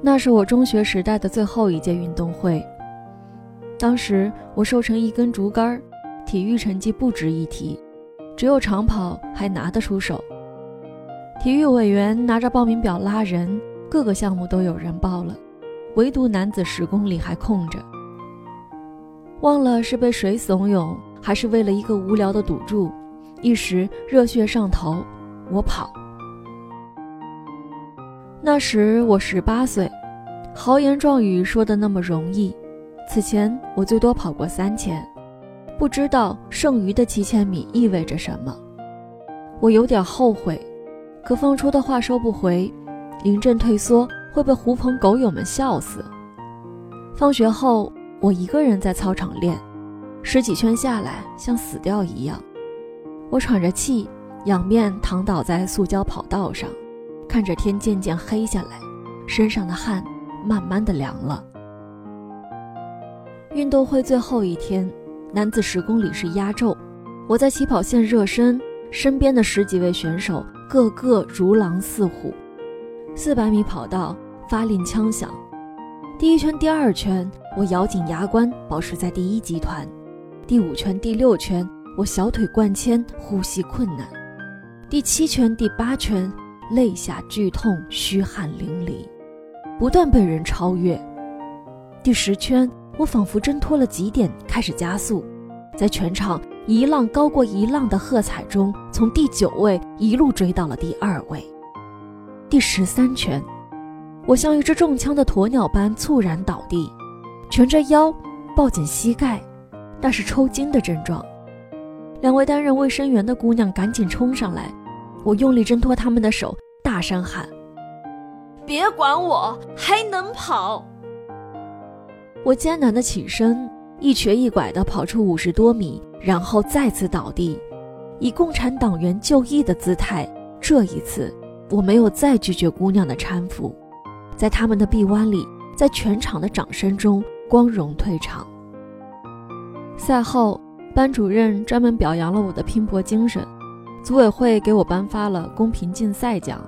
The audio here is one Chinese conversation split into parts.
那是我中学时代的最后一届运动会。当时我瘦成一根竹竿，体育成绩不值一提，只有长跑还拿得出手。体育委员拿着报名表拉人，各个项目都有人报了，唯独男子十公里还空着。忘了是被谁怂恿，还是为了一个无聊的赌注，一时热血上头，我跑。那时我十八岁，豪言壮语说的那么容易。此前我最多跑过三千，不知道剩余的七千米意味着什么。我有点后悔，可放出的话收不回，临阵退缩会被狐朋狗友们笑死。放学后。我一个人在操场练，十几圈下来像死掉一样。我喘着气，仰面躺倒在塑胶跑道上，看着天渐渐黑下来，身上的汗慢慢的凉了。运动会最后一天，男子十公里是压轴，我在起跑线热身，身边的十几位选手个个如狼似虎。四百米跑道发令枪响，第一圈、第二圈。我咬紧牙关，保持在第一集团。第五圈、第六圈，我小腿灌铅，呼吸困难。第七圈、第八圈，肋下剧痛，虚汗淋漓，不断被人超越。第十圈，我仿佛挣脱了极点，开始加速，在全场一浪高过一浪的喝彩中，从第九位一路追到了第二位。第十三圈，我像一只中枪的鸵鸟般猝然倒地。蜷着腰，抱紧膝盖，那是抽筋的症状。两位担任卫生员的姑娘赶紧冲上来，我用力挣脱他们的手，大声喊：“别管我，还能跑！”我艰难的起身，一瘸一拐的跑出五十多米，然后再次倒地，以共产党员就义的姿态。这一次，我没有再拒绝姑娘的搀扶，在他们的臂弯里，在全场的掌声中。光荣退场。赛后，班主任专门表扬了我的拼搏精神，组委会给我颁发了公平竞赛奖。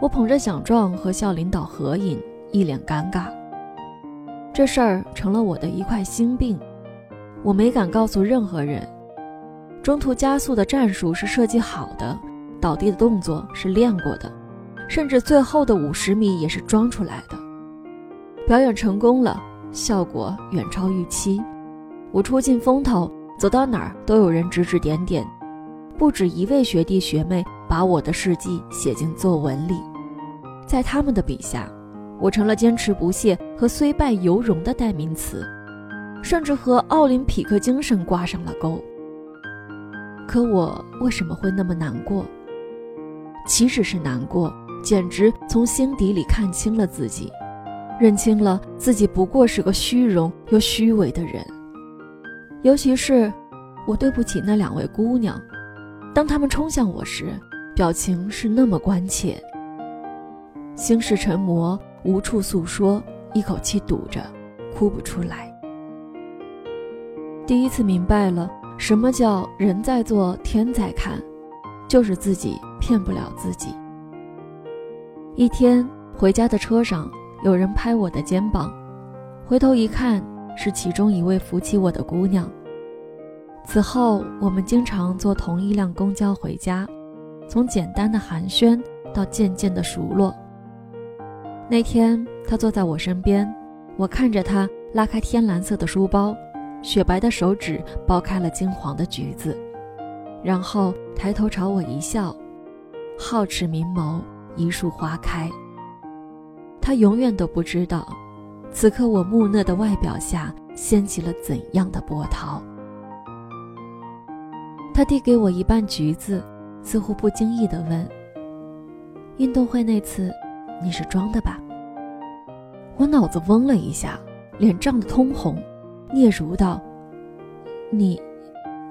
我捧着奖状和校领导合影，一脸尴尬。这事儿成了我的一块心病，我没敢告诉任何人。中途加速的战术是设计好的，倒地的动作是练过的，甚至最后的五十米也是装出来的。表演成功了。效果远超预期，我出尽风头，走到哪儿都有人指指点点，不止一位学弟学妹把我的事迹写进作文里，在他们的笔下，我成了坚持不懈和虽败犹荣的代名词，甚至和奥林匹克精神挂上了钩。可我为什么会那么难过？岂止是难过，简直从心底里看清了自己。认清了自己不过是个虚荣又虚伪的人，尤其是我对不起那两位姑娘，当他们冲向我时，表情是那么关切。心事成魔，无处诉说，一口气堵着，哭不出来。第一次明白了什么叫人在做天在看，就是自己骗不了自己。一天回家的车上。有人拍我的肩膀，回头一看，是其中一位扶起我的姑娘。此后，我们经常坐同一辆公交回家，从简单的寒暄到渐渐的熟络。那天，他坐在我身边，我看着他拉开天蓝色的书包，雪白的手指剥开了金黄的橘子，然后抬头朝我一笑，皓齿明眸，一束花开。他永远都不知道，此刻我木讷的外表下掀起了怎样的波涛。他递给我一半橘子，似乎不经意地问：“运动会那次，你是装的吧？”我脑子嗡了一下，脸涨得通红，嗫嚅道：“你，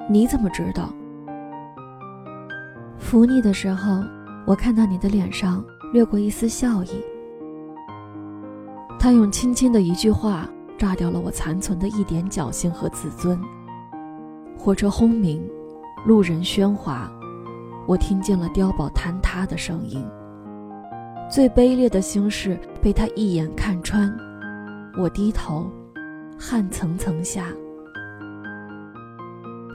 你怎么知道？”扶你的时候，我看到你的脸上掠过一丝笑意。他用轻轻的一句话炸掉了我残存的一点侥幸和自尊。火车轰鸣，路人喧哗，我听见了碉堡坍塌的声音。最卑劣的心事被他一眼看穿。我低头，汗层层下。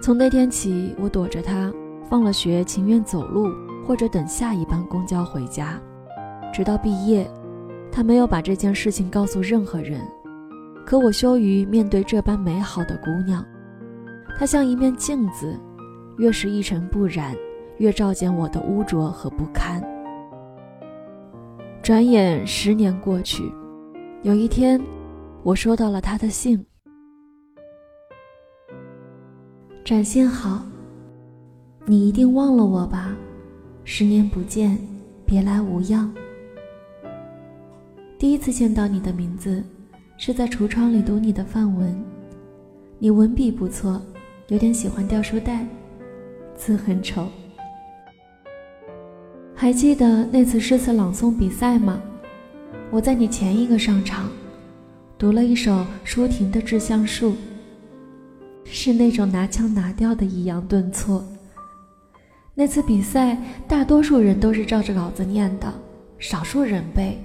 从那天起，我躲着他，放了学情愿走路，或者等下一班公交回家，直到毕业。他没有把这件事情告诉任何人，可我羞于面对这般美好的姑娘。她像一面镜子，越是一尘不染，越照见我的污浊和不堪。转眼十年过去，有一天，我收到了他的信。展信好，你一定忘了我吧？十年不见，别来无恙。第一次见到你的名字，是在橱窗里读你的范文。你文笔不错，有点喜欢掉书袋，字很丑。还记得那次诗词朗诵比赛吗？我在你前一个上场，读了一首舒婷的《致橡树》。是那种拿腔拿调的抑扬顿挫。那次比赛，大多数人都是照着稿子念的，少数人背，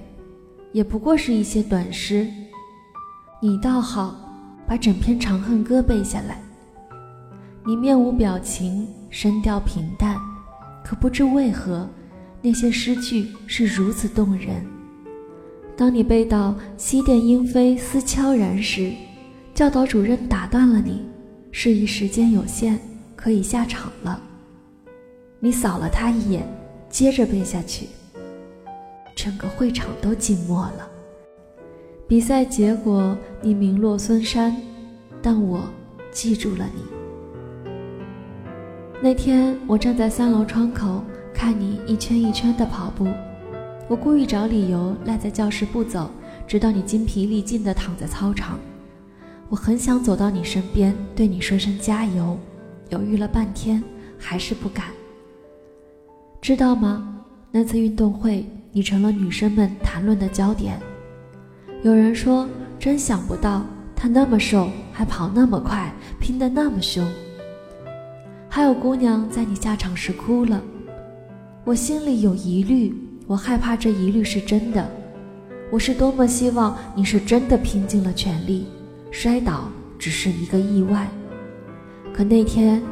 也不过是一些短诗。你倒好，把整篇《长恨歌》背下来。你面无表情，声调平淡，可不知为何，那些诗句是如此动人。当你背到“西殿莺飞思悄然”时，教导主任打断了你。示意时间有限，可以下场了。你扫了他一眼，接着背下去。整个会场都静默了。比赛结果你名落孙山，但我记住了你。那天我站在三楼窗口看你一圈一圈的跑步，我故意找理由赖在教室不走，直到你筋疲力尽地躺在操场。我很想走到你身边，对你说声加油，犹豫了半天，还是不敢。知道吗？那次运动会，你成了女生们谈论的焦点。有人说，真想不到他那么瘦，还跑那么快，拼得那么凶。还有姑娘在你下场时哭了，我心里有疑虑，我害怕这疑虑是真的。我是多么希望你是真的拼尽了全力。摔倒只是一个意外，可那天，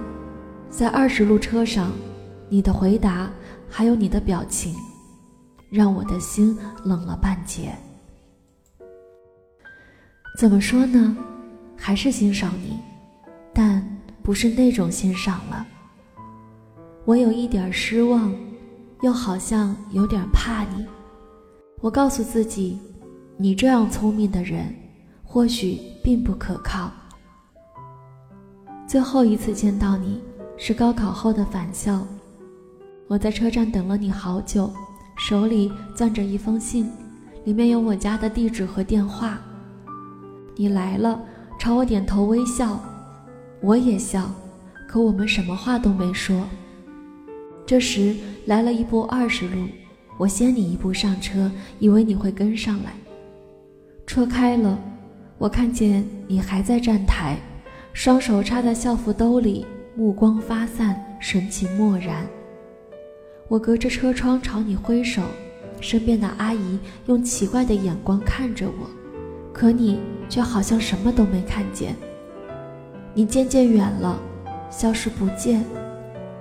在二十路车上，你的回答还有你的表情，让我的心冷了半截。怎么说呢？还是欣赏你，但不是那种欣赏了。我有一点失望，又好像有点怕你。我告诉自己，你这样聪明的人。或许并不可靠。最后一次见到你是高考后的返校，我在车站等了你好久，手里攥着一封信，里面有我家的地址和电话。你来了，朝我点头微笑，我也笑，可我们什么话都没说。这时来了一波二十路，我先你一步上车，以为你会跟上来。车开了。我看见你还在站台，双手插在校服兜里，目光发散，神情漠然。我隔着车窗朝你挥手，身边的阿姨用奇怪的眼光看着我，可你却好像什么都没看见。你渐渐远了，消失不见，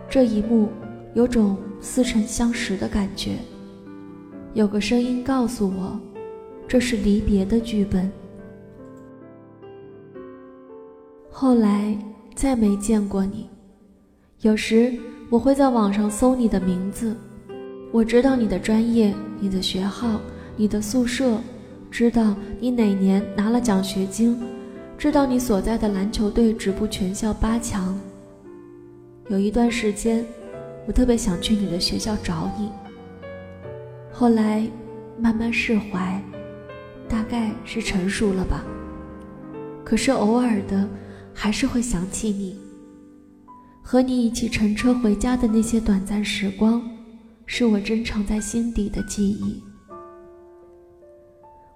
这一幕有种似曾相识的感觉。有个声音告诉我，这是离别的剧本。后来再没见过你。有时我会在网上搜你的名字，我知道你的专业、你的学号、你的宿舍，知道你哪年拿了奖学金，知道你所在的篮球队止步全校八强。有一段时间，我特别想去你的学校找你。后来慢慢释怀，大概是成熟了吧。可是偶尔的。还是会想起你，和你一起乘车回家的那些短暂时光，是我珍藏在心底的记忆。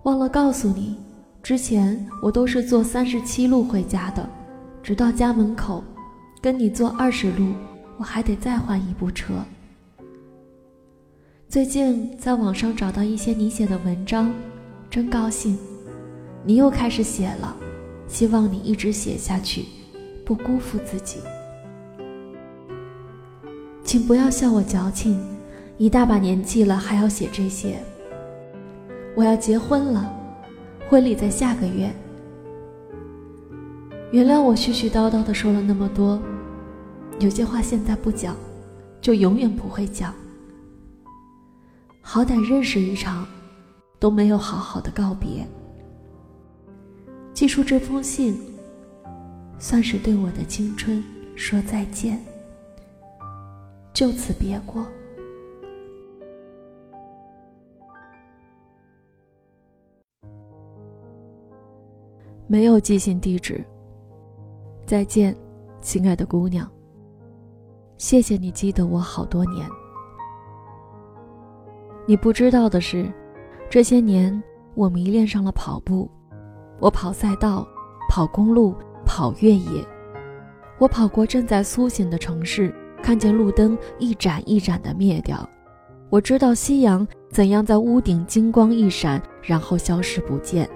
忘了告诉你，之前我都是坐三十七路回家的，直到家门口，跟你坐二十路，我还得再换一部车。最近在网上找到一些你写的文章，真高兴。你又开始写了，希望你一直写下去，不辜负自己。请不要笑我矫情，一大把年纪了还要写这些。我要结婚了，婚礼在下个月。原谅我絮絮叨叨的说了那么多，有些话现在不讲，就永远不会讲。好歹认识一场，都没有好好的告别。寄出这封信，算是对我的青春说再见，就此别过。没有寄信地址。再见，亲爱的姑娘。谢谢你记得我好多年。你不知道的是，这些年我迷恋上了跑步。我跑赛道，跑公路，跑越野。我跑过正在苏醒的城市，看见路灯一盏一盏的灭掉。我知道夕阳怎样在屋顶金光一闪，然后消失不见。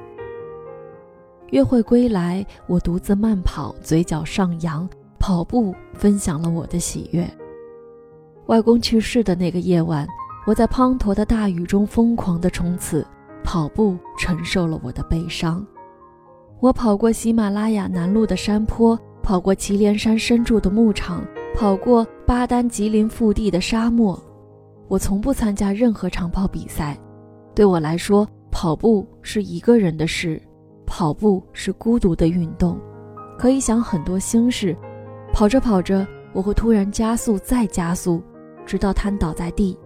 约会归来，我独自慢跑，嘴角上扬。跑步分享了我的喜悦。外公去世的那个夜晚，我在滂沱的大雨中疯狂地冲刺，跑步承受了我的悲伤。我跑过喜马拉雅南麓的山坡，跑过祁连山深处的牧场，跑过巴丹吉林腹地的沙漠。我从不参加任何长跑比赛，对我来说，跑步是一个人的事。跑步是孤独的运动，可以想很多心事。跑着跑着，我会突然加速，再加速，直到瘫倒在地，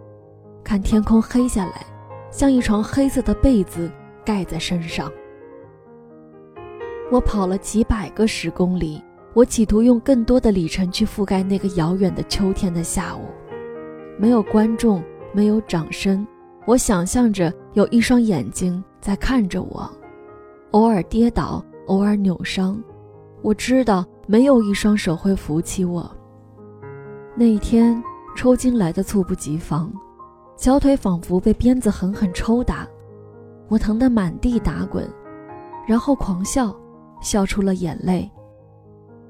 看天空黑下来，像一床黑色的被子盖在身上。我跑了几百个十公里，我企图用更多的里程去覆盖那个遥远的秋天的下午。没有观众，没有掌声，我想象着有一双眼睛在看着我。偶尔跌倒，偶尔扭伤，我知道没有一双手会扶起我。那一天抽筋来的猝不及防，小腿仿佛被鞭子狠狠抽打，我疼得满地打滚，然后狂笑，笑出了眼泪。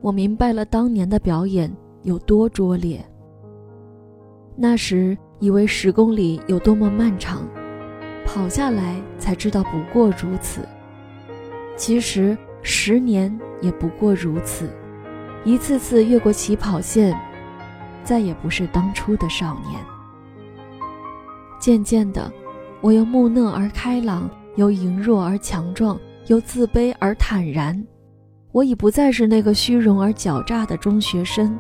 我明白了当年的表演有多拙劣。那时以为十公里有多么漫长，跑下来才知道不过如此。其实十年也不过如此，一次次越过起跑线，再也不是当初的少年。渐渐的，我由木讷而开朗，由羸弱而强壮，由自卑而坦然。我已不再是那个虚荣而狡诈的中学生。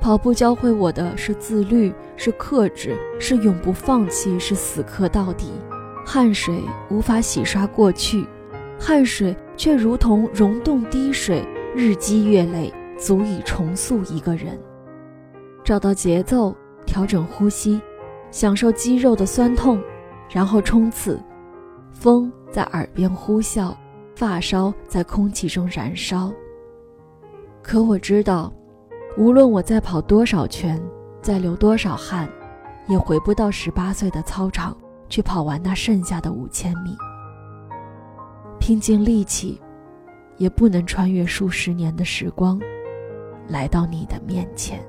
跑步教会我的是自律，是克制，是永不放弃，是死磕到底。汗水无法洗刷过去，汗水。却如同溶洞滴水，日积月累，足以重塑一个人。找到节奏，调整呼吸，享受肌肉的酸痛，然后冲刺。风在耳边呼啸，发梢在空气中燃烧。可我知道，无论我再跑多少圈，再流多少汗，也回不到十八岁的操场去跑完那剩下的五千米。拼尽力气，也不能穿越数十年的时光，来到你的面前。